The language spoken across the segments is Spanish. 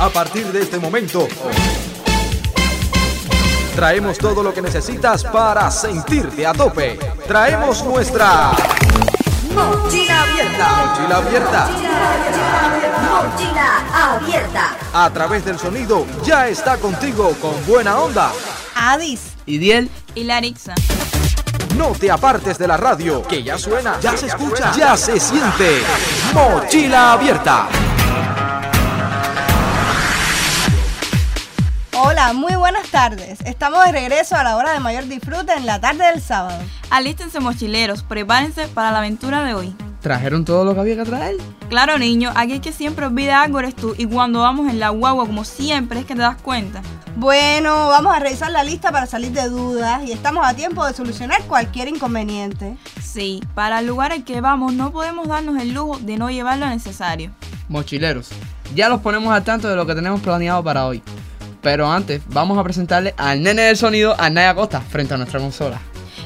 A partir de este momento, traemos todo lo que necesitas para sentirte a tope. Traemos nuestra Mochila abierta. mochila abierta. Mochila abierta. A través del sonido, ya está contigo con buena onda. Adis. Y Diel, Y Larixa. No te apartes de la radio, que ya suena, ya se escucha, ya se siente. Mochila abierta. Hola, muy buenas tardes. Estamos de regreso a la hora de mayor disfrute en la tarde del sábado. Alístense mochileros, prepárense para la aventura de hoy. ¿trajeron todo lo que había que traer? Claro niño, aquí el que siempre olvida algo eres tú y cuando vamos en la guagua como siempre es que te das cuenta. Bueno, vamos a revisar la lista para salir de dudas y estamos a tiempo de solucionar cualquier inconveniente. Sí, para el lugar al que vamos no podemos darnos el lujo de no llevar lo necesario. Mochileros, ya los ponemos al tanto de lo que tenemos planeado para hoy. Pero antes, vamos a presentarle al nene del sonido, Naya Costa, frente a nuestra consola.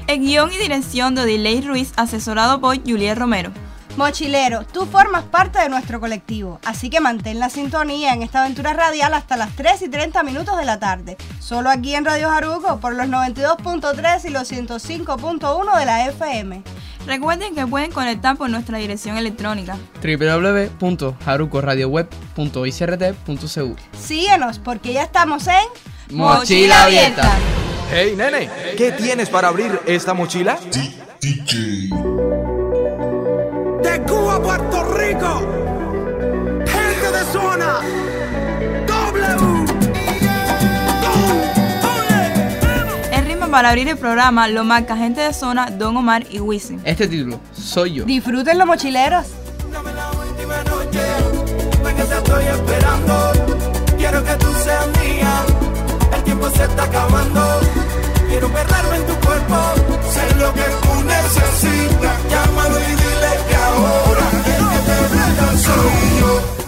El guion y dirección de Odilei Ruiz, asesorado por Juliet Romero. Mochilero, tú formas parte de nuestro colectivo, así que mantén la sintonía en esta aventura radial hasta las 3 y 30 minutos de la tarde. Solo aquí en Radio Jaruco por los 92.3 y los 105.1 de la FM. Recuerden que pueden conectar por nuestra dirección electrónica. www.jarucoradioweb.icrt.cu Síguenos porque ya estamos en Mochila abierta. Hey nene, ¿qué tienes para abrir esta mochila? De Cuba a Puerto Rico. Gente de zona. W. El ritmo para abrir el programa lo marca gente de zona Don Omar y Wisin. Este título, Soy yo. Disfrútenlo mochileros. Dame la última noche. Ven que te estoy esperando. Quiero que tú seas mía. El tiempo se está acabando. Quiero perderme en tu cuerpo. Sé lo que tú necesitas. Llámalo y dile que ahora el que te gusta soy yo.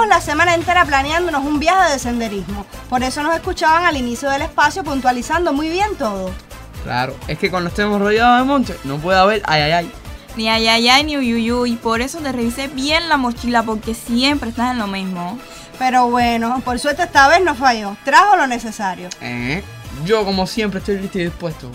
Llevamos la semana entera planeándonos un viaje de senderismo. Por eso nos escuchaban al inicio del espacio puntualizando muy bien todo. Claro, es que cuando estemos rodeados de monte no puede haber ay ay ay. Ni ay ay ay ni uyuyuy. Por eso te revisé bien la mochila porque siempre estás en lo mismo. Pero bueno, por suerte esta vez no falló. Trajo lo necesario. ¿Eh? Yo como siempre estoy listo y dispuesto.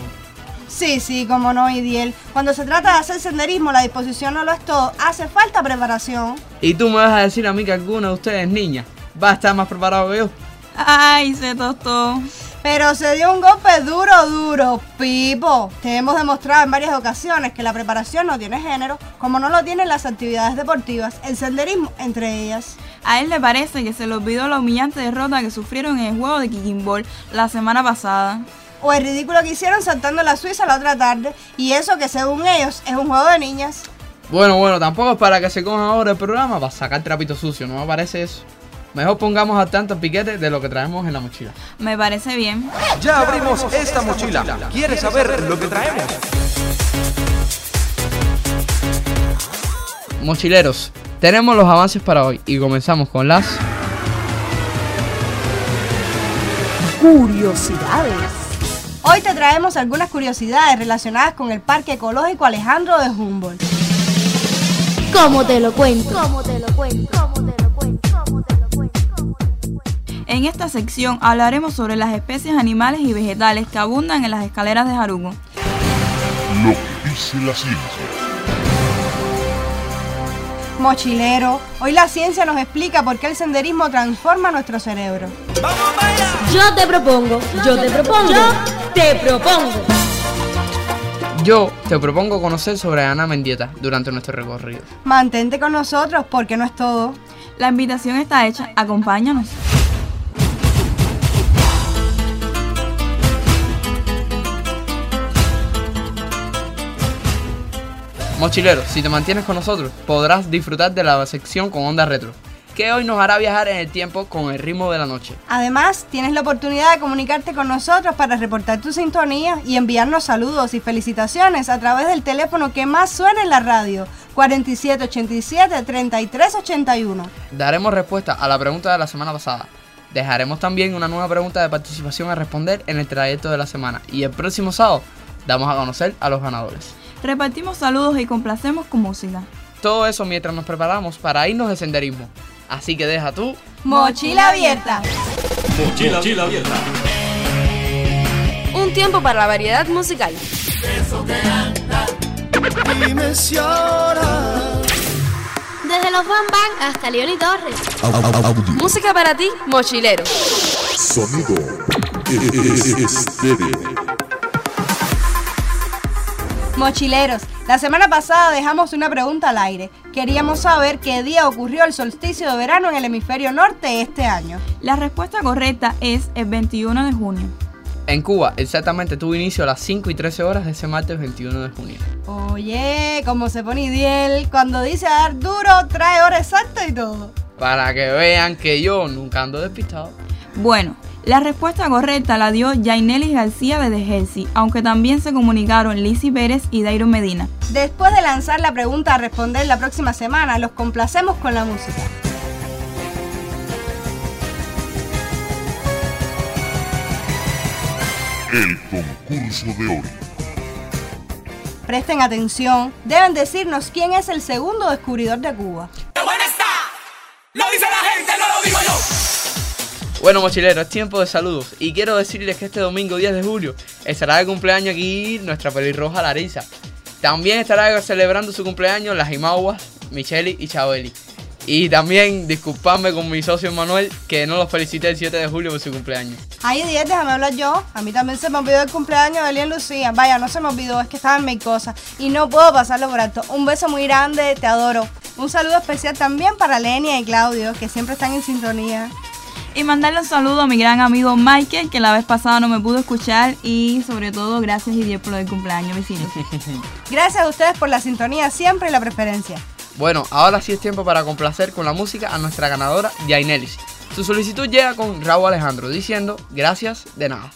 Sí, sí, como no, Idiel. Cuando se trata de hacer senderismo, la disposición no lo es todo. Hace falta preparación. Y tú me vas a decir a mí que alguno de ustedes, niña, va a estar más preparado que yo. Ay, se tostó. Pero se dio un golpe duro, duro. Pipo, te hemos demostrado en varias ocasiones que la preparación no tiene género, como no lo tienen las actividades deportivas, el senderismo entre ellas. A él le parece que se le olvidó la humillante derrota que sufrieron en el juego de Kicking Ball la semana pasada. O el ridículo que hicieron saltando la Suiza la otra tarde, y eso que según ellos es un juego de niñas. Bueno, bueno, tampoco es para que se cojan ahora el programa para sacar trapito sucio, no me parece eso. Mejor pongamos al tanto el piquete de lo que traemos en la mochila. Me parece bien. Ya abrimos esta mochila. ¿Quieres saber lo que traemos? Mochileros, tenemos los avances para hoy y comenzamos con las... Curiosidades. Hoy te traemos algunas curiosidades relacionadas con el Parque Ecológico Alejandro de Humboldt. ¿Cómo te lo cuento? ¿Cómo te lo cuento? ¿Cómo te lo cuento? ¿Cómo te lo cuento? En esta sección hablaremos sobre las especies animales y vegetales que abundan en las escaleras de Jarugo. Lo que dice la ciencia. Mochilero, hoy la ciencia nos explica por qué el senderismo transforma nuestro cerebro. Yo te propongo, yo te propongo, yo te propongo. Yo te propongo conocer sobre Ana Mendieta durante nuestro recorrido. Mantente con nosotros porque no es todo. La invitación está hecha, acompáñanos. Mochilero, si te mantienes con nosotros, podrás disfrutar de la sección con onda retro, que hoy nos hará viajar en el tiempo con el ritmo de la noche. Además, tienes la oportunidad de comunicarte con nosotros para reportar tu sintonía y enviarnos saludos y felicitaciones a través del teléfono que más suena en la radio, 4787-3381. Daremos respuesta a la pregunta de la semana pasada. Dejaremos también una nueva pregunta de participación a responder en el trayecto de la semana. Y el próximo sábado damos a conocer a los ganadores. Repartimos saludos y complacemos con música. Todo eso mientras nos preparamos para irnos de senderismo. Así que deja tú. Mochila abierta. Mochila, abierta. Un tiempo para la variedad musical. Dime si ahora los Bam Bam hasta León y Torres. Audio. Música para ti, mochilero. Sonido. Estéreo. Mochileros, la semana pasada dejamos una pregunta al aire. Queríamos saber qué día ocurrió el solsticio de verano en el hemisferio norte este año. La respuesta correcta es el 21 de junio. En Cuba, exactamente tuvo inicio a las 5 y 13 horas de ese martes 21 de junio. Oye, como se pone Idiel, cuando dice a dar duro, trae hora exacta y todo. Para que vean que yo nunca ando despistado. Bueno, la respuesta correcta la dio Jainelis García desde Jersey, aunque también se comunicaron Lizzy Pérez y Dairo Medina. Después de lanzar la pregunta a responder la próxima semana, los complacemos con la música. El concurso de hoy. Presten atención, deben decirnos quién es el segundo descubridor de Cuba. Lo dice la gente, no lo yo. Bueno, mochileros, es tiempo de saludos. Y quiero decirles que este domingo 10 de julio estará de cumpleaños aquí nuestra pelirroja Larisa. También estará celebrando su cumpleaños las Imauas, Micheli y Chabeli. Y también disculpadme con mi socio Manuel que no los felicité el 7 de julio por su cumpleaños. Ay, 10, déjame hablar yo. A mí también se me olvidó el cumpleaños de Elian Lucía. Vaya, no se me olvidó, es que estaba en mi cosa. Y no puedo pasarlo por alto. Un beso muy grande, te adoro. Un saludo especial también para Lenia y Claudio, que siempre están en sintonía. Y mandarle un saludo a mi gran amigo Michael, que la vez pasada no me pudo escuchar. Y sobre todo, gracias y Dios por lo del cumpleaños, vecinos. Gracias a ustedes por la sintonía siempre y la preferencia. Bueno, ahora sí es tiempo para complacer con la música a nuestra ganadora, Jainelis. Su solicitud llega con Raúl Alejandro diciendo gracias de nada.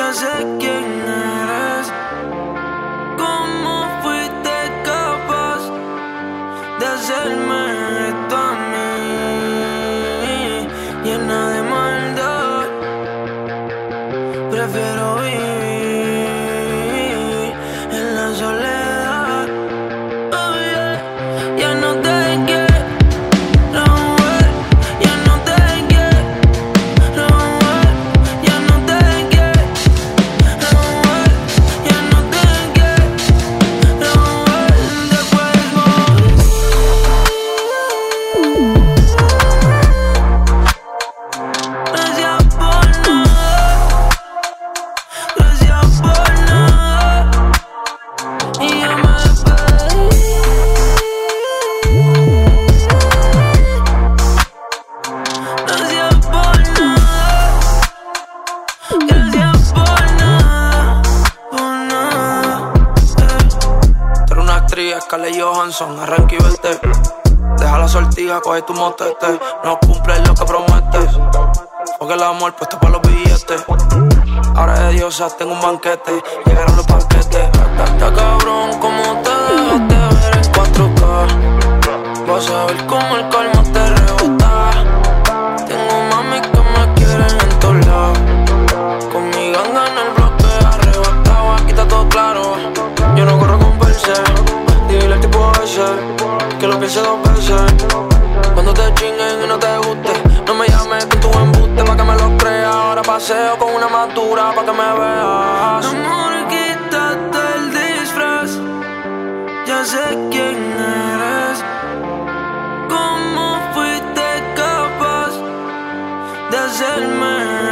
Ya sé quién eres. De diosa tengo un banquete. Quién eres. ¿Cómo fuiste capaz de hacerme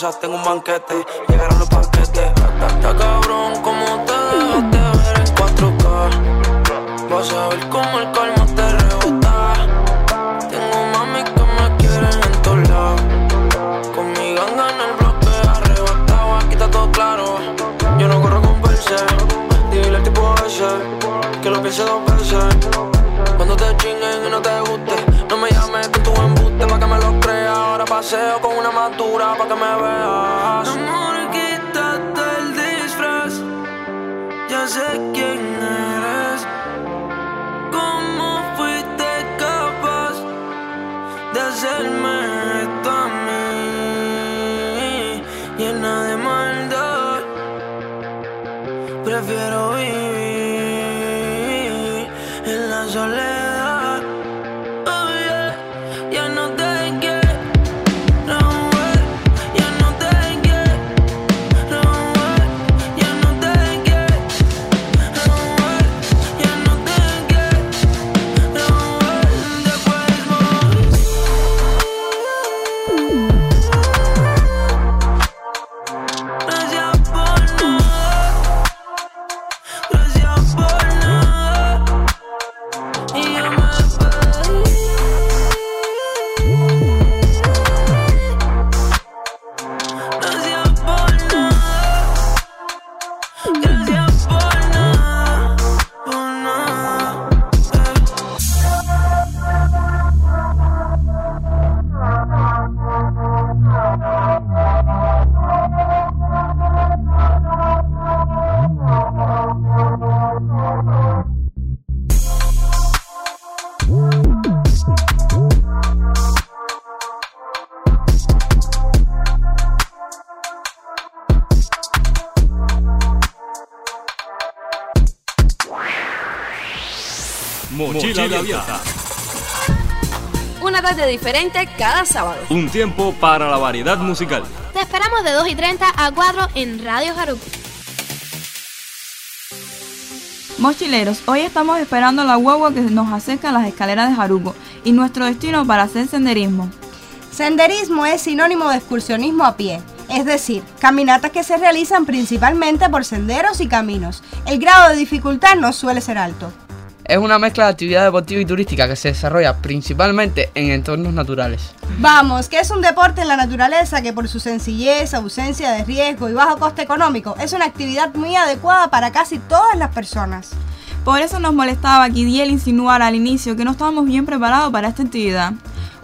Ahora de diosa tengo un banquete. já virou em mim Una tarde diferente cada sábado. Un tiempo para la variedad musical. Te esperamos de 2 y 30 a 4 en Radio Haruko. Mochileros, hoy estamos esperando la guagua que nos acerca a las escaleras de Jarugo y nuestro destino para hacer senderismo. Senderismo es sinónimo de excursionismo a pie, es decir, caminatas que se realizan principalmente por senderos y caminos. El grado de dificultad no suele ser alto. Es una mezcla de actividad deportiva y turística que se desarrolla principalmente en entornos naturales. Vamos, que es un deporte en la naturaleza que por su sencillez, ausencia de riesgo y bajo coste económico es una actividad muy adecuada para casi todas las personas. Por eso nos molestaba que Diel insinuara al inicio que no estábamos bien preparados para esta actividad.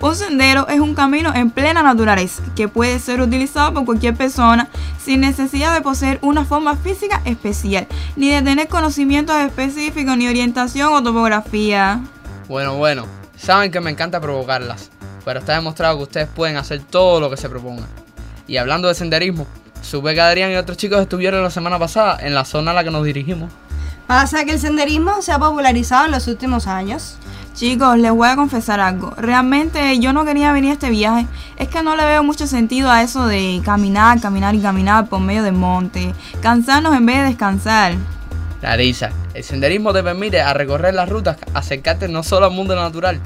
Un sendero es un camino en plena naturaleza que puede ser utilizado por cualquier persona sin necesidad de poseer una forma física especial, ni de tener conocimientos específicos, ni orientación o topografía. Bueno, bueno, saben que me encanta provocarlas, pero está demostrado que ustedes pueden hacer todo lo que se propongan. Y hablando de senderismo, supe que Adrián y otros chicos estuvieron la semana pasada en la zona a la que nos dirigimos. Pasa que el senderismo se ha popularizado en los últimos años. Chicos, les voy a confesar algo. Realmente yo no quería venir a este viaje. Es que no le veo mucho sentido a eso de caminar, caminar y caminar por medio del monte. Cansarnos en vez de descansar. Larisa, el senderismo te permite a recorrer las rutas acercarte no solo al mundo natural,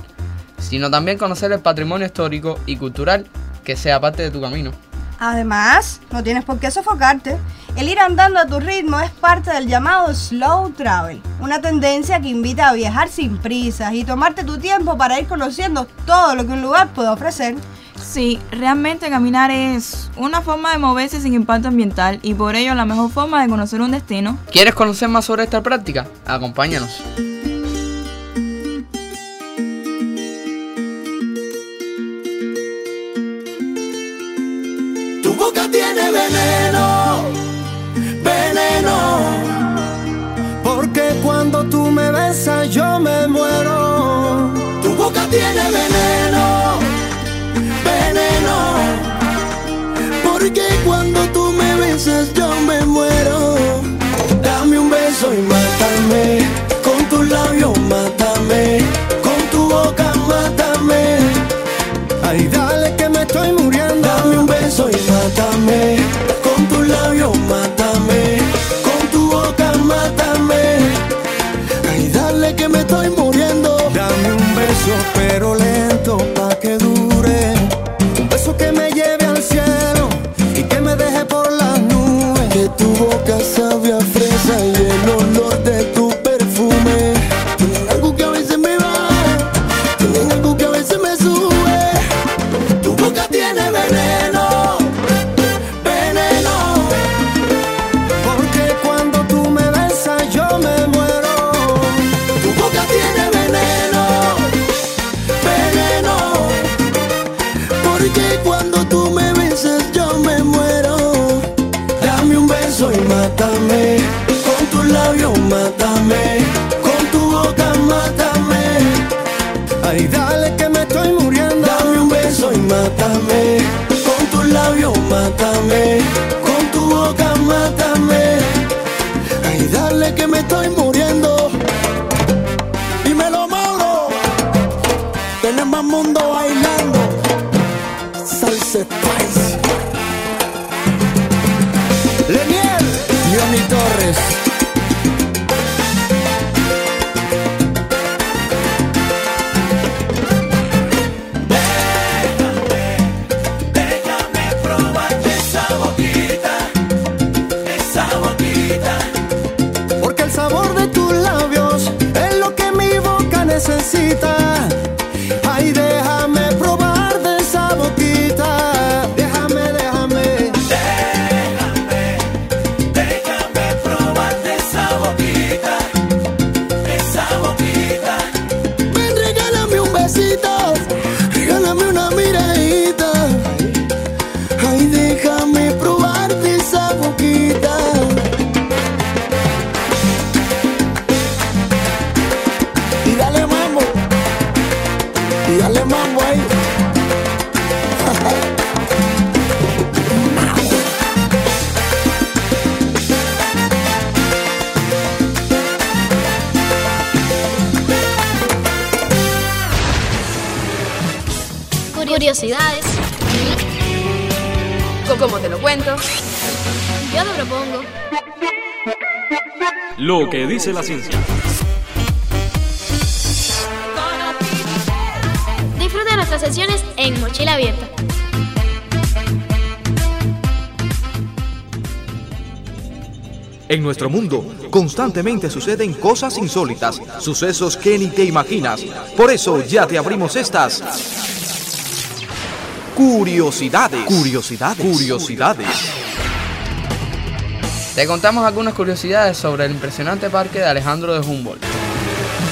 sino también conocer el patrimonio histórico y cultural que sea parte de tu camino. Además, no tienes por qué sofocarte. El ir andando a tu ritmo es parte del llamado slow travel, una tendencia que invita a viajar sin prisas y tomarte tu tiempo para ir conociendo todo lo que un lugar puede ofrecer. Sí, realmente caminar es una forma de moverse sin impacto ambiental y por ello la mejor forma de conocer un destino. ¿Quieres conocer más sobre esta práctica? Acompáñanos. Tu boca tiene veneno, yo me muero. Tu boca tiene veneno. Me estoy muriendo. En nuestro mundo constantemente suceden cosas insólitas, sucesos que ni te imaginas. Por eso ya te abrimos estas curiosidades. Curiosidades. Curiosidades. Te contamos algunas curiosidades sobre el impresionante parque de Alejandro de Humboldt.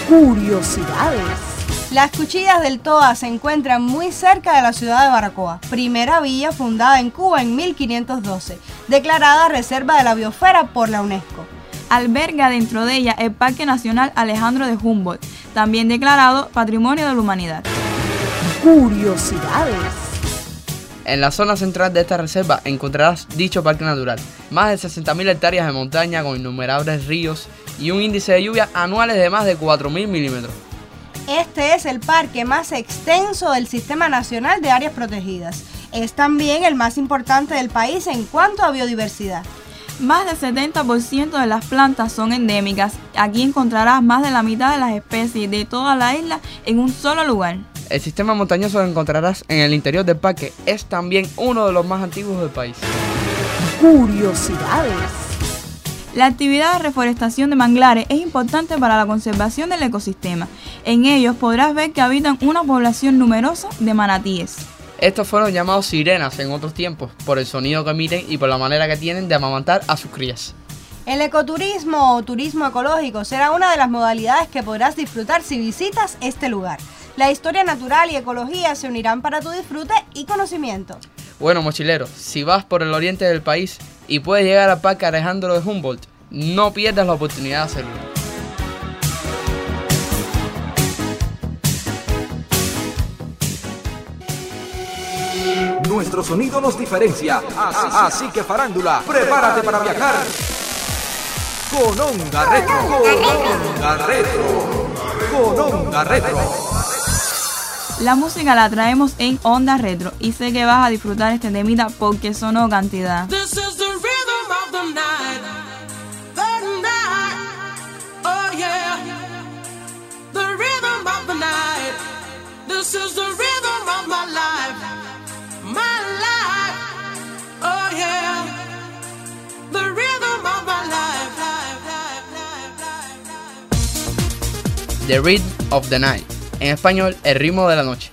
Curiosidades. Las Cuchillas del Toa se encuentran muy cerca de la ciudad de Baracoa, primera villa fundada en Cuba en 1512, declarada Reserva de la Biosfera por la UNESCO. Alberga dentro de ella el Parque Nacional Alejandro de Humboldt, también declarado Patrimonio de la Humanidad. Curiosidades. En la zona central de esta reserva encontrarás dicho parque natural, más de 60.000 hectáreas de montaña con innumerables ríos y un índice de lluvia anuales de más de 4.000 milímetros. Este es el parque más extenso del Sistema Nacional de Áreas Protegidas. Es también el más importante del país en cuanto a biodiversidad. Más del 70% de las plantas son endémicas. Aquí encontrarás más de la mitad de las especies de toda la isla en un solo lugar. El sistema montañoso que encontrarás en el interior del parque es también uno de los más antiguos del país. Curiosidades. La actividad de reforestación de manglares es importante para la conservación del ecosistema. En ellos podrás ver que habitan una población numerosa de manatíes. Estos fueron llamados sirenas en otros tiempos, por el sonido que emiten y por la manera que tienen de amamantar a sus crías. El ecoturismo o turismo ecológico será una de las modalidades que podrás disfrutar si visitas este lugar. La historia natural y ecología se unirán para tu disfrute y conocimiento. Bueno, mochilero, si vas por el oriente del país y puedes llegar al Parque Alejandro de Humboldt, no pierdas la oportunidad de hacerlo. Nuestro sonido nos diferencia. Así, así que farándula, prepárate para viajar con Onda Retro. Con Onda Retro. Con Onda Retro. La música la traemos en Onda Retro y sé que vas a disfrutar este temita porque sonó cantidad. This is the The Rhythm of the Night. En español, El ritmo de la noche.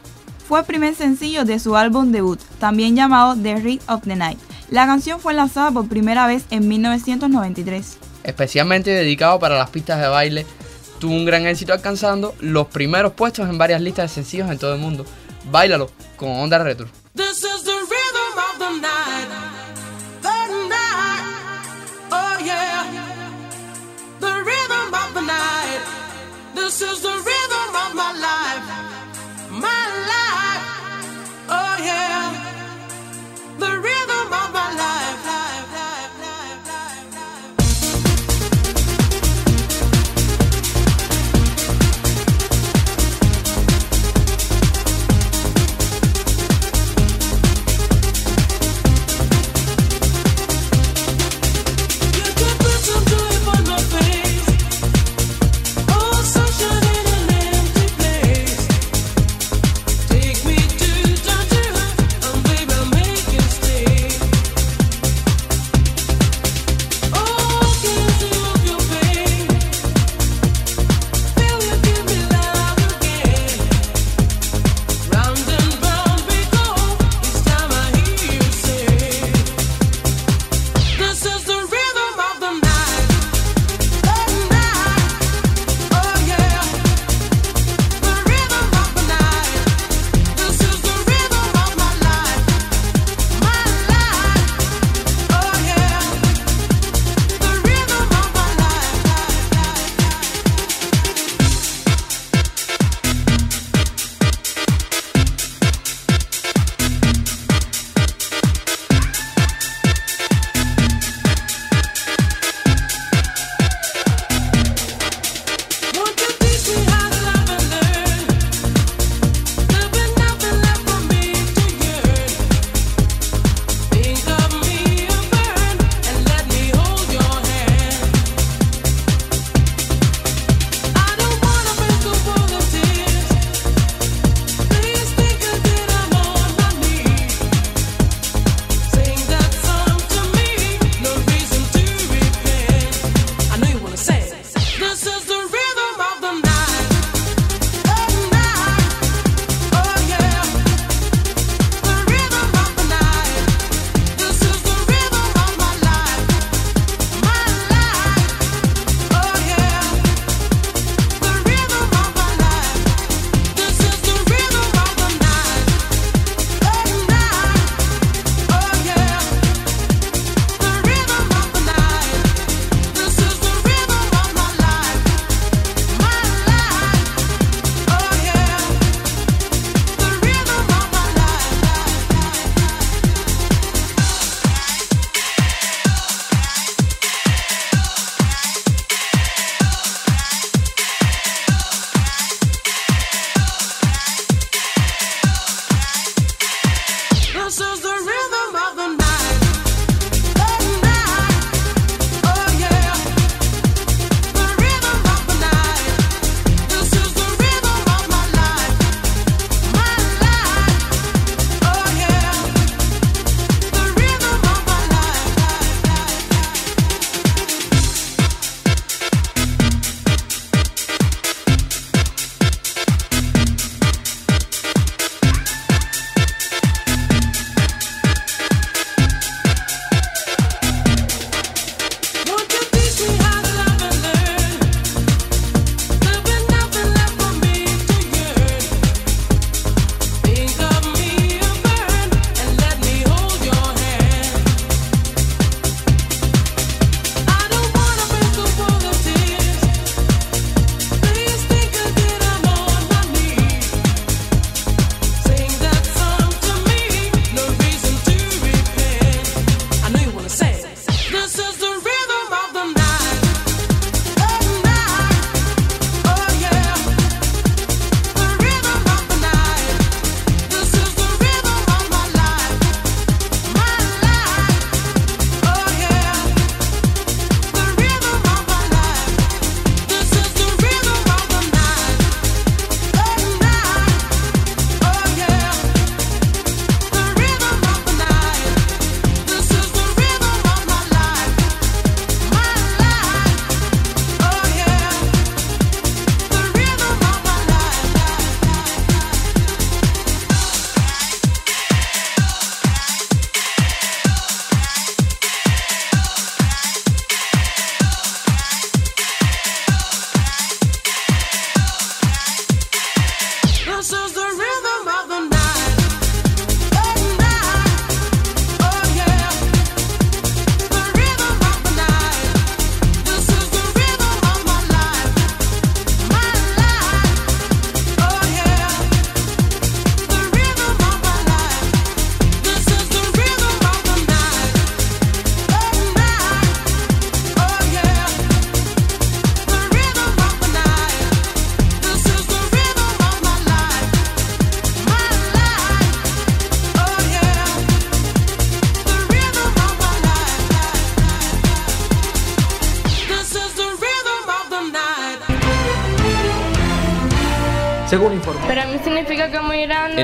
Fue el primer sencillo de su álbum debut, también llamado The Rhythm of the Night. La canción fue lanzada por primera vez en 1993. Especialmente dedicado para las pistas de baile, tuvo un gran éxito alcanzando los primeros puestos en varias listas de sencillos en todo el mundo. Báilalo con Onda Retro. seus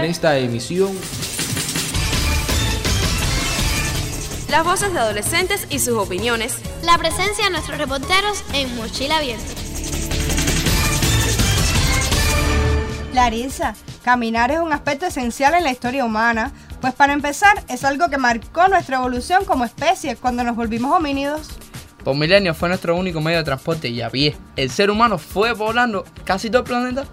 esta emisión Las voces de adolescentes y sus opiniones. La presencia de nuestros reporteros en Mochila Abierta. Larisa, caminar es un aspecto esencial en la historia humana, pues para empezar es algo que marcó nuestra evolución como especie cuando nos volvimos homínidos. Por milenios fue nuestro único medio de transporte y a pie. El ser humano fue poblando casi todo el planeta.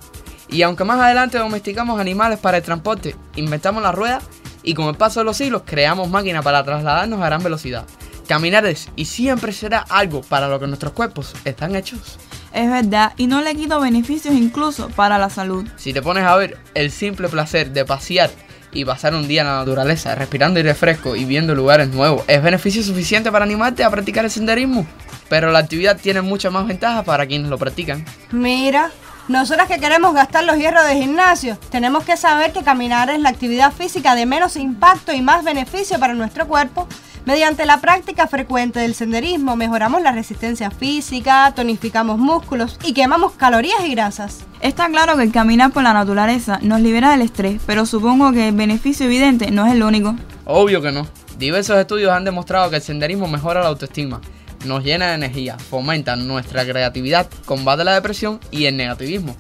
Y aunque más adelante domesticamos animales para el transporte, inventamos la rueda y con el paso de los siglos creamos máquinas para trasladarnos a gran velocidad. Caminar es y siempre será algo para lo que nuestros cuerpos están hechos. Es verdad, y no le quito beneficios incluso para la salud. Si te pones a ver el simple placer de pasear y pasar un día en la naturaleza, respirando aire fresco y viendo lugares nuevos, es beneficio suficiente para animarte a practicar el senderismo. Pero la actividad tiene muchas más ventajas para quienes lo practican. Mira, nosotras que queremos gastar los hierros de gimnasio, tenemos que saber que caminar es la actividad física de menos impacto y más beneficio para nuestro cuerpo. Mediante la práctica frecuente del senderismo mejoramos la resistencia física, tonificamos músculos y quemamos calorías y grasas. Está claro que el caminar por la naturaleza nos libera del estrés, pero supongo que el beneficio evidente no es el único. Obvio que no. Diversos estudios han demostrado que el senderismo mejora la autoestima, nos llena de energía, fomenta nuestra creatividad, combate la depresión y el negativismo.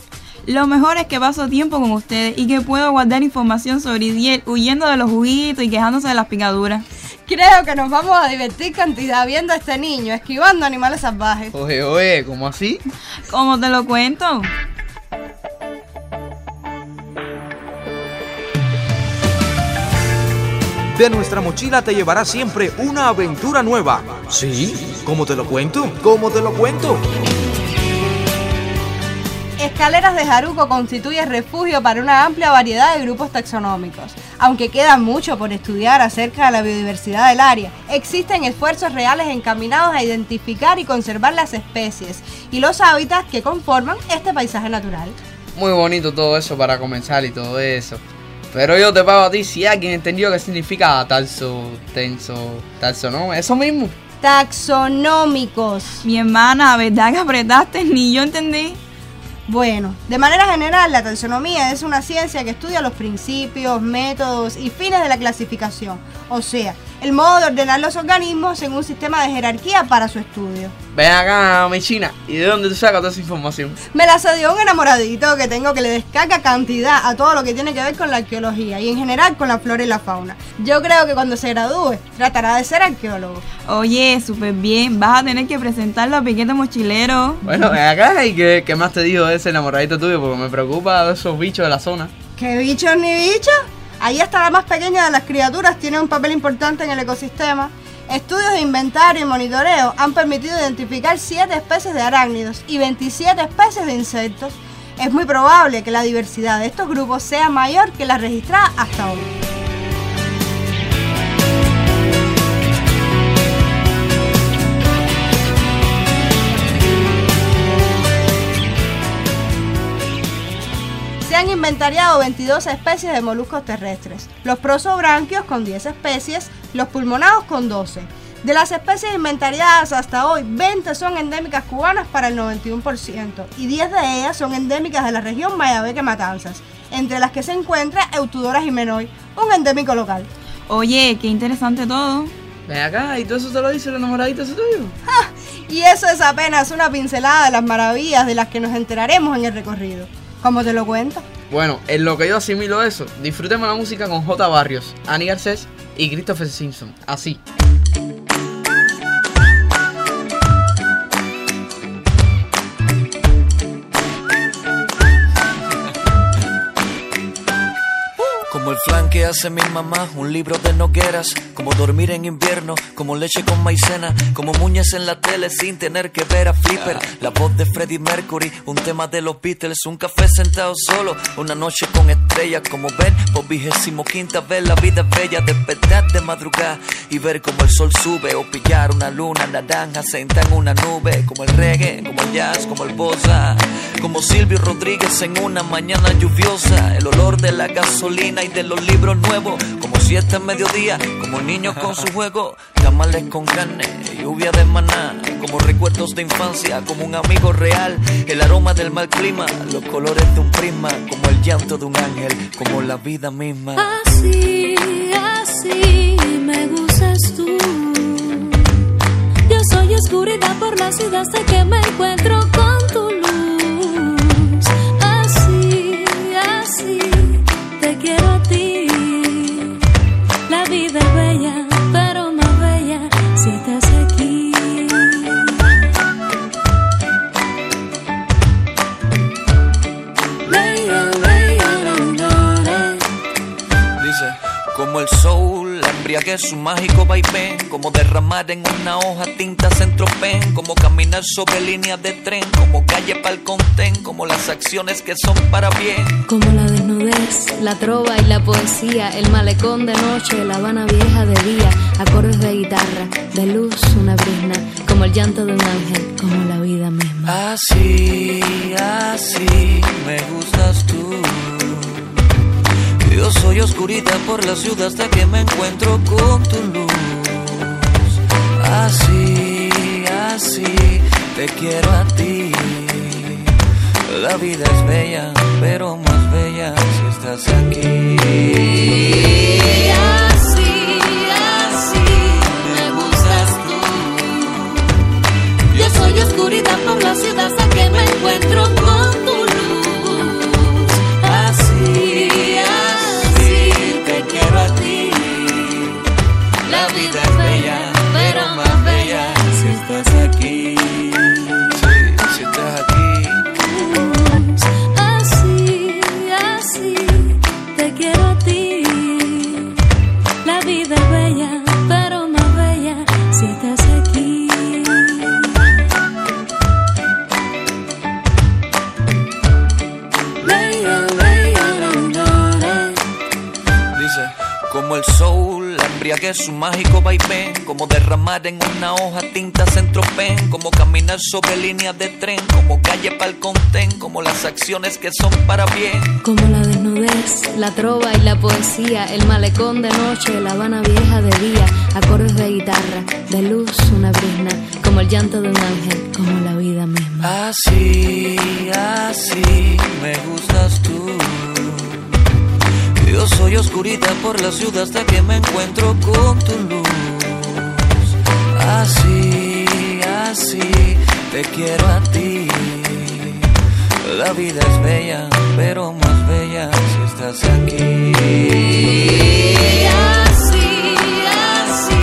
Lo mejor es que paso tiempo con ustedes y que puedo guardar información sobre Diel huyendo de los juguitos y quejándose de las picaduras. Creo que nos vamos a divertir cantidad viendo a este niño esquivando animales salvajes. Oye, oye, ¿cómo así? ¿Cómo te lo cuento? De nuestra mochila te llevará siempre una aventura nueva. ¿Sí? ¿Cómo te lo cuento? ¿Cómo te lo cuento? Escaleras de Jaruco constituye refugio para una amplia variedad de grupos taxonómicos. Aunque queda mucho por estudiar acerca de la biodiversidad del área, existen esfuerzos reales encaminados a identificar y conservar las especies y los hábitats que conforman este paisaje natural. Muy bonito todo eso para comenzar y todo eso. Pero yo te pago a ti si alguien entendió qué significa talso, tenso, talso, ¿no? Eso mismo. Taxonómicos. Mi hermana, ¿verdad que apretaste? Ni yo entendí. Bueno, de manera general, la taxonomía es una ciencia que estudia los principios, métodos y fines de la clasificación, o sea, el modo de ordenar los organismos en un sistema de jerarquía para su estudio. Ven acá, mi china, ¿y de dónde tú sacas toda esa información? Me la cedió un enamoradito que tengo que le descarga cantidad a todo lo que tiene que ver con la arqueología y en general con la flora y la fauna. Yo creo que cuando se gradúe tratará de ser arqueólogo. Oye, súper bien, vas a tener que presentarlo a Piquete Mochilero. Bueno, ven acá, ¿y qué, qué más te dijo ese enamoradito tuyo? Porque me preocupa de esos bichos de la zona. ¿Qué bichos ni bichos? Ahí hasta la más pequeña de las criaturas tiene un papel importante en el ecosistema. Estudios de inventario y monitoreo han permitido identificar 7 especies de arácnidos y 27 especies de insectos. Es muy probable que la diversidad de estos grupos sea mayor que la registrada hasta hoy. Se han inventariado 22 especies de moluscos terrestres, los prosobranquios con 10 especies, los pulmonados con 12. De las especies inventariadas hasta hoy, 20 son endémicas cubanas para el 91% y 10 de ellas son endémicas de la región Mayabeque Matanzas, entre las que se encuentra Eutudora jimenoy, un endémico local. Oye, qué interesante todo. Ven acá, ¿y todo eso te lo dice el enamoradito ese tuyo? ¡Ja! Y eso es apenas una pincelada de las maravillas de las que nos enteraremos en el recorrido. ¿Cómo te lo cuento? Bueno, en lo que yo asimilo eso, disfrutemos la música con J. Barrios, Annie Garcés y Christopher Simpson. Así. El flan que hace mi mamá, un libro de nogueras, como dormir en invierno, como leche con maicena, como muñas en la tele sin tener que ver a Flipper, la voz de Freddie Mercury, un tema de los Beatles, un café sentado solo, una noche con estrellas, como ven por vigésimo quinta vez la vida es bella, despertar de madrugada y ver como el sol sube, o pillar una luna naranja sentada en una nube, como el reggae, como el jazz, como el bossa, como Silvio Rodríguez en una mañana lluviosa, el olor de la gasolina y de los libros nuevos, como si este mediodía, Como niños con su juego, tamales con carne, lluvia de maná, como recuerdos de infancia, como un amigo real, el aroma del mal clima, los colores de un prisma, como el llanto de un ángel, como la vida misma. Así, así me gustas tú. Yo soy oscuridad por la ciudad, sé que me encuentro con tu luz. Así, así te quiero embriaguez, su mágico vaivén, como derramar en una hoja tintas en tropén, como caminar sobre líneas de tren, como calle pa'l contén, como las acciones que son para bien. Como la desnudez, la trova y la poesía, el malecón de noche, la Habana vieja de día, acordes de guitarra, de luz una brisna, como el llanto de un ángel, como la vida misma. Así, así me gustas tú. Yo soy oscuridad por la ciudad hasta que me encuentro con tu luz. Así, así te quiero a ti. La vida es bella, pero más bella si estás aquí. Así, así me gustas tú. Yo soy oscuridad por la ciudad hasta que me encuentro con embriaguez, su mágico vaivén, como derramar en una hoja tintas en tropén, como caminar sobre líneas de tren, como calle pa'l contén, como las acciones que son para bien. Como la desnudez, la trova y la poesía, el malecón de noche, la Habana vieja de día, acordes de guitarra, de luz una brisna, como el llanto de un ángel, como la vida misma. Así, así me gustas tú. Yo soy oscuridad por la ciudad hasta que me encuentro con tu luz. Así, así te quiero a ti. La vida es bella, pero más bella si estás aquí. Así, así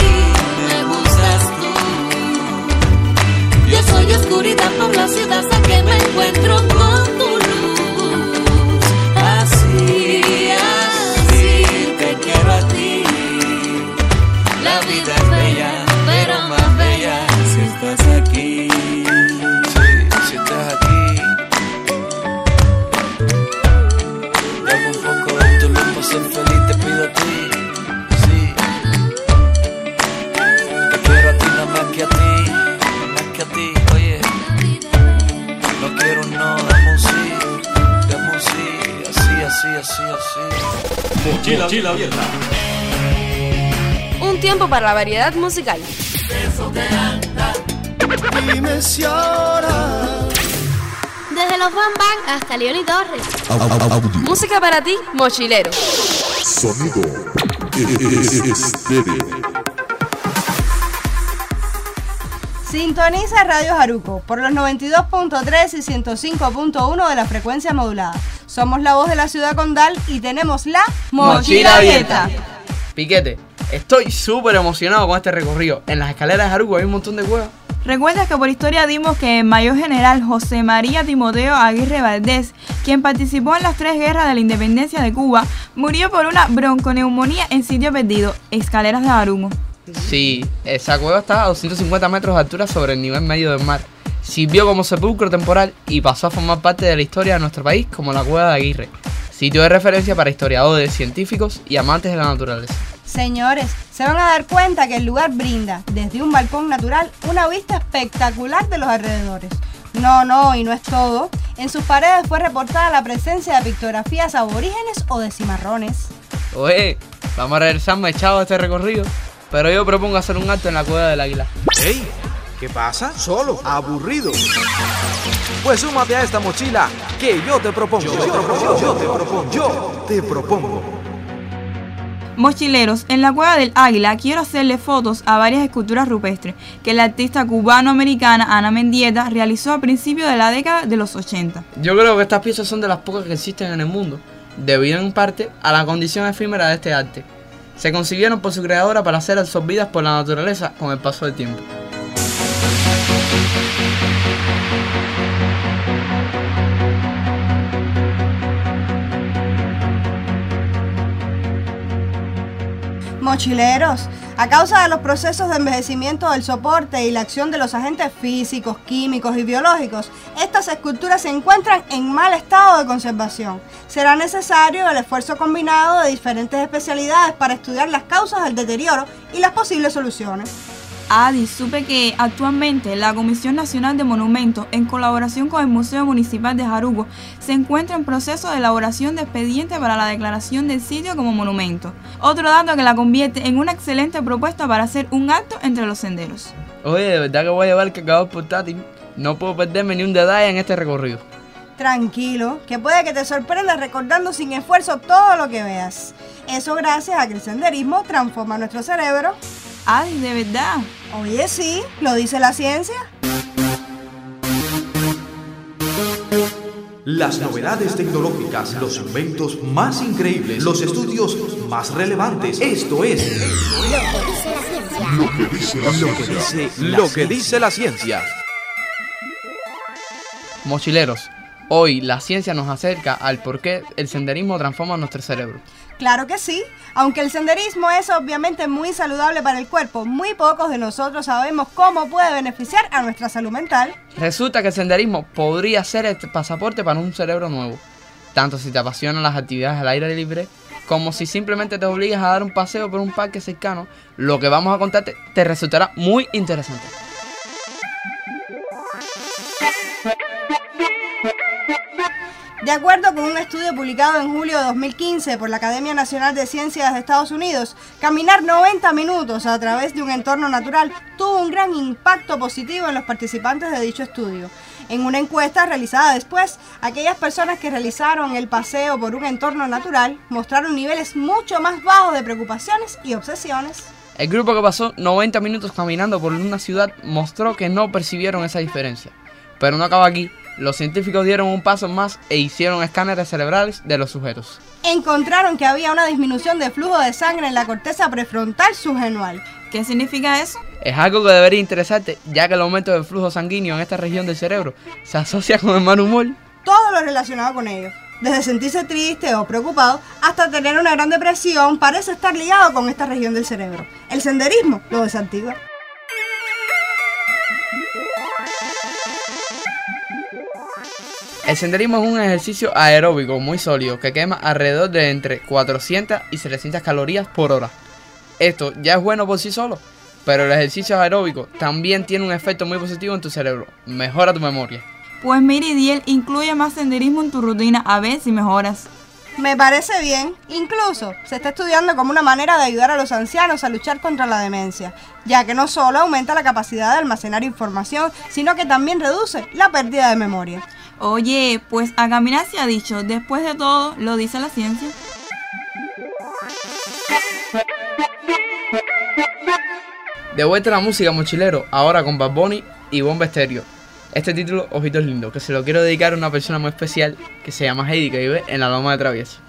me gustas tú. Yo soy oscuridad por la ciudad hasta que me encuentro con Así, así. Mochila, Mochila abierta. Un tiempo para la variedad musical. Dime si ahora Desde los Bam Bam hasta León y Torres. Au- au- Audio. Música para ti, mochilero. Sonido estéreo. Sintoniza Radio Jaruco por los 92.3 y 105.1 de la frecuencia modulada. Somos la voz de la ciudad condal y tenemos la Mochila abierta. Piquete, estoy súper emocionado con este recorrido. En las escaleras de Jaruco hay un montón de cuevas. Recuerda que por historia dimos que el mayor general José María Timoteo Aguirre Valdés, quien participó en las tres guerras de la independencia de Cuba, murió por una bronconeumonía en sitio perdido, escaleras de Arumo. Sí, esa cueva está a 250 metros de altura sobre el nivel medio del mar. Sirvió como sepulcro temporal y pasó a formar parte de la historia de nuestro país como la cueva de Aguirre, sitio de referencia para historiadores, científicos y amantes de la naturaleza. Señores, se van a dar cuenta que el lugar brinda, desde un balcón natural, una vista espectacular de los alrededores. No, no, y no es todo. En sus paredes fue reportada la presencia de pictografías aborígenes o de cimarrones. Oye, Vamos a regresarme echado a este recorrido, pero yo propongo hacer un acto en la cueva del águila. ¡Ey! ¿Qué pasa? Solo, aburrido. Pues súmate a esta mochila que yo te propongo. Yo te propongo. Yo te propongo. Yo te propongo. Mochileros, en la Cueva del Águila quiero hacerle fotos a varias esculturas rupestres que la artista cubano-americana Ana Mendieta realizó a principios de la década de los 80. Yo creo que estas piezas son de las pocas que existen en el mundo, debido en parte a la condición efímera de este arte. Se concibieron por su creadora para ser absorbidas por la naturaleza con el paso del tiempo. Mochileros, a causa de los procesos de envejecimiento del soporte y la acción de los agentes físicos, químicos y biológicos, estas esculturas se encuentran en mal estado de conservación. Será necesario el esfuerzo combinado de diferentes especialidades para estudiar las causas del deterioro y las posibles soluciones. Adi, supe que actualmente la Comisión Nacional de Monumentos, en colaboración con el Museo Municipal de Jarugo, se encuentra en proceso de elaboración de expediente para la declaración del sitio como monumento. Otro dato que la convierte en una excelente propuesta para hacer un acto entre los senderos. Oye, de verdad que voy a llevar el cargador portátil. No puedo perderme ni un detalle en este recorrido. Tranquilo, que puede que te sorprenda recordando sin esfuerzo todo lo que veas. Eso gracias a que el senderismo transforma nuestro cerebro. Adi, de verdad. Oye, sí, lo dice la ciencia. Las novedades tecnológicas, los inventos más increíbles, los estudios más relevantes. Esto es Lo que dice la lo que ciencia. dice, lo que dice la ciencia. Mochileros, hoy la ciencia nos acerca al por qué el senderismo transforma nuestro cerebro. Claro que sí, aunque el senderismo es obviamente muy saludable para el cuerpo, muy pocos de nosotros sabemos cómo puede beneficiar a nuestra salud mental. Resulta que el senderismo podría ser el pasaporte para un cerebro nuevo, tanto si te apasionan las actividades al aire libre, como si simplemente te obligas a dar un paseo por un parque cercano, lo que vamos a contarte te resultará muy interesante. De acuerdo con un estudio publicado en julio de 2015 por la Academia Nacional de Ciencias de Estados Unidos, caminar 90 minutos a través de un entorno natural tuvo un gran impacto positivo en los participantes de dicho estudio. En una encuesta realizada después, aquellas personas que realizaron el paseo por un entorno natural mostraron niveles mucho más bajos de preocupaciones y obsesiones. El grupo que pasó 90 minutos caminando por una ciudad mostró que no percibieron esa diferencia. Pero no acaba aquí. Los científicos dieron un paso más e hicieron escáneres cerebrales de los sujetos. Encontraron que había una disminución de flujo de sangre en la corteza prefrontal subgenual. ¿Qué significa eso? Es algo que debería interesarte, ya que el aumento del flujo sanguíneo en esta región del cerebro se asocia con el mal humor. Todo lo relacionado con ello. Desde sentirse triste o preocupado hasta tener una gran depresión parece estar ligado con esta región del cerebro. El senderismo lo desactiva. El senderismo es un ejercicio aeróbico muy sólido que quema alrededor de entre 400 y 700 calorías por hora. Esto ya es bueno por sí solo, pero el ejercicio aeróbico también tiene un efecto muy positivo en tu cerebro. Mejora tu memoria. Pues Miridiel incluye más senderismo en tu rutina a ver si mejoras. Me parece bien. Incluso se está estudiando como una manera de ayudar a los ancianos a luchar contra la demencia, ya que no solo aumenta la capacidad de almacenar información, sino que también reduce la pérdida de memoria. Oye, pues a caminar se ha dicho, después de todo, lo dice la ciencia. De vuelta a la música mochilero, ahora con Bad Bunny y Bomba Estéreo. Este título, Ojitos Lindos, que se lo quiero dedicar a una persona muy especial que se llama Heidi, que vive en la Loma de Travieso.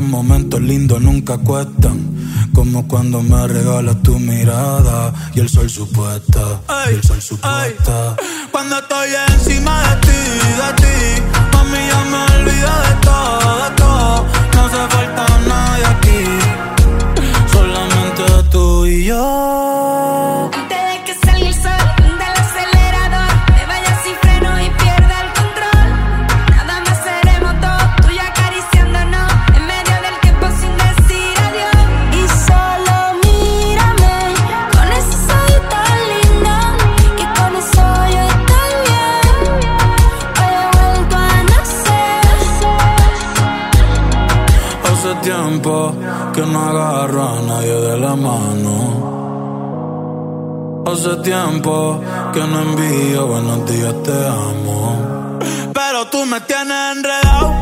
los momentos lindos nunca cuestan. Como cuando me regalas tu mirada y el sol supuesta. Y el sol supuesta. hace tiempo que no envío buenos días, te amo. Pero tú me tienes enredado,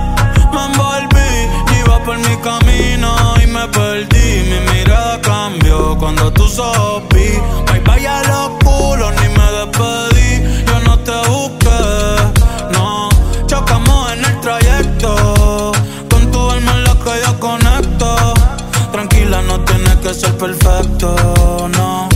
me envolví, iba por mi camino y me perdí. Mi mirada cambió cuando tú sopí. Bye bye a los culos, ni me despedí. Yo no te busqué, no. Chocamos en el trayecto, con tu alma en la que yo conecto. Tranquila, no tienes que ser perfecto, no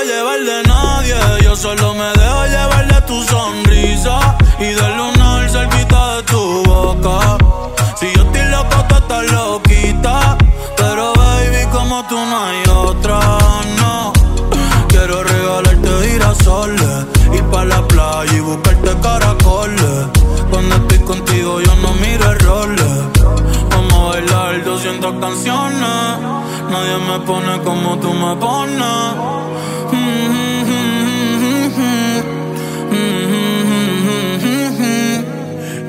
dejo llevar de nadie. Yo solo me dejo llevar de tu sonrisa y del lunar cerquita de tu boca. Si yo estoy loco, tú estás loquita. Pero baby, como tú no hay otra, no. Quiero regalarte girasoles, ir pa' la playa y buscarte caracoles. Cuando estoy contigo, yo no miro el errores. Vamos a bailar 200 canciones. Nadie me pone como tú me pones.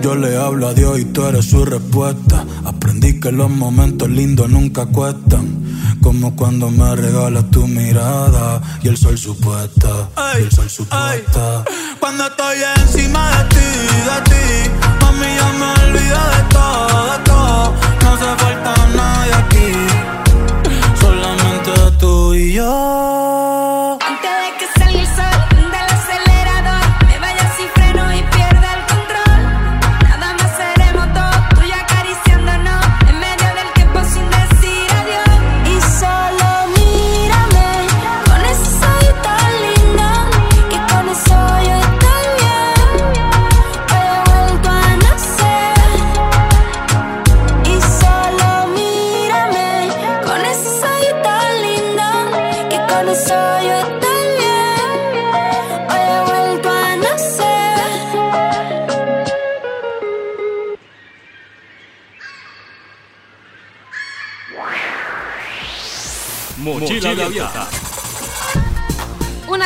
Yo le hablo a Dios y tú eres su respuesta. Aprendí que los momentos lindos nunca cuestan. Como cuando me regalas tu mirada y el sol supuesta. Y el sol supuesta. Cuando estoy encima de ti, de ti,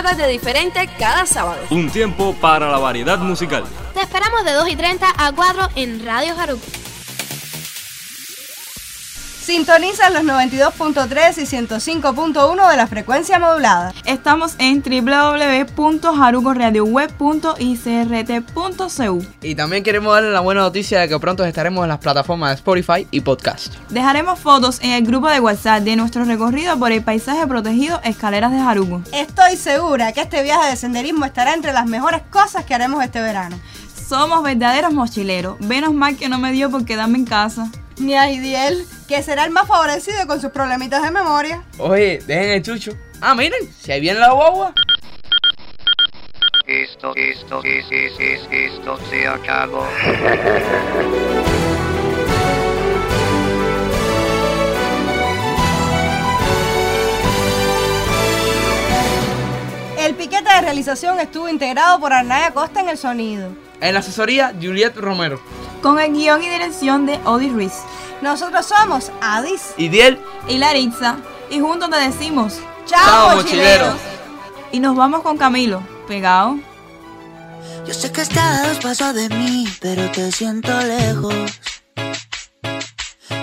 Tarde diferente cada sábado. Un tiempo para la variedad musical. Te esperamos de 2 y 30 a 4 en Radio Haruki. Sintonizan los 92.3 y 105.1 de la frecuencia modulada. Estamos en www.harucoradioweb.icrt.cu. Y también queremos darle la buena noticia de que pronto estaremos en las plataformas de Spotify y podcast. Dejaremos fotos en el grupo de WhatsApp de nuestro recorrido por el paisaje protegido Escaleras de Haruko. Estoy segura que este viaje de senderismo estará entre las mejores cosas que haremos este verano. Somos verdaderos mochileros. Menos mal que no me dio por quedarme en casa. Ni a Idiel, que será el más favorecido con sus problemitas de memoria. Oye, dejen el chucho. Ah, miren, si ahí viene la guagua. Esto, esto, es, es, es, esto se acabó. El piquete de realización estuvo integrado por Arnaya Costa en el sonido. En la asesoría, Juliet Romero. Con el guion y dirección de Odi Ruiz. Nosotros somos Adis Y Diel. Y Laritza. Y juntos te decimos. ¡Chao, Chao, mochileros! mochileros! Y nos vamos con Camilo. Pegado. Yo sé que estás a dos pasos de mí, pero te siento lejos.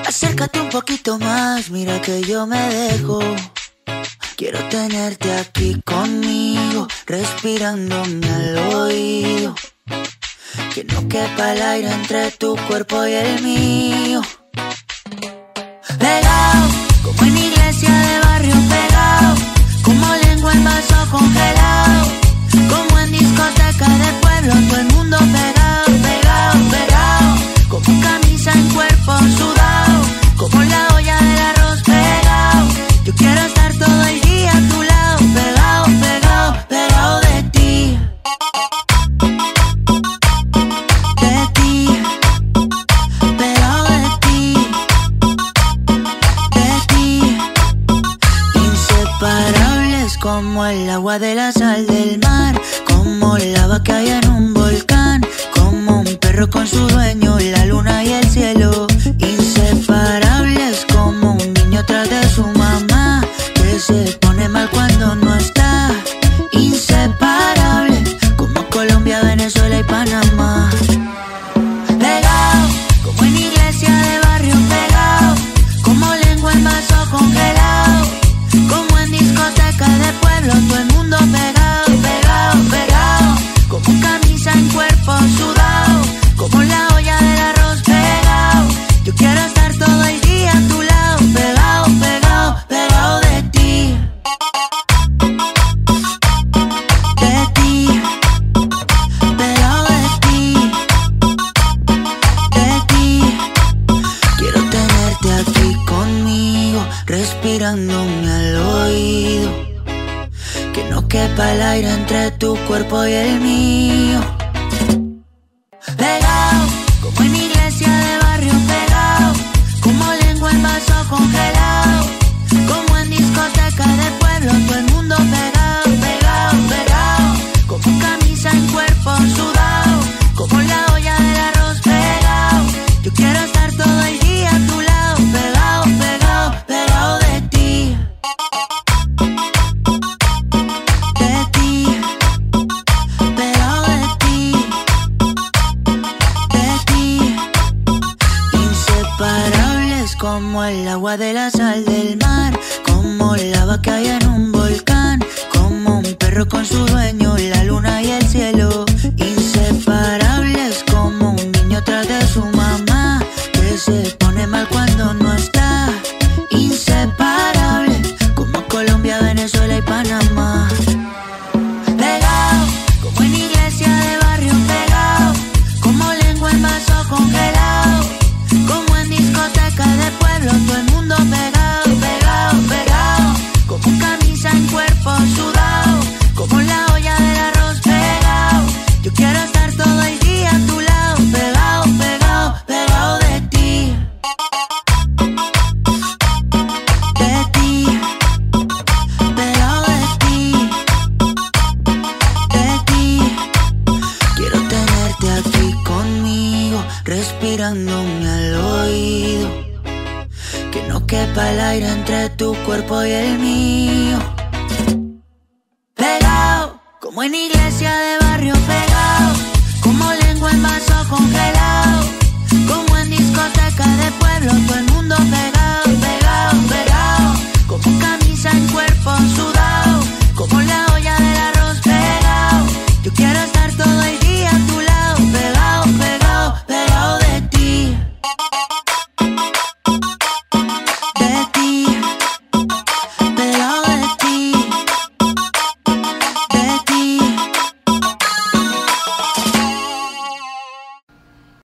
Acércate un poquito más, mira que yo me dejo. Quiero tenerte aquí conmigo, respirándome al oído. Que no quepa el aire entre tu cuerpo y el mío. Pegado, como en iglesia de barrio pegado. Como lengua en vaso congelado.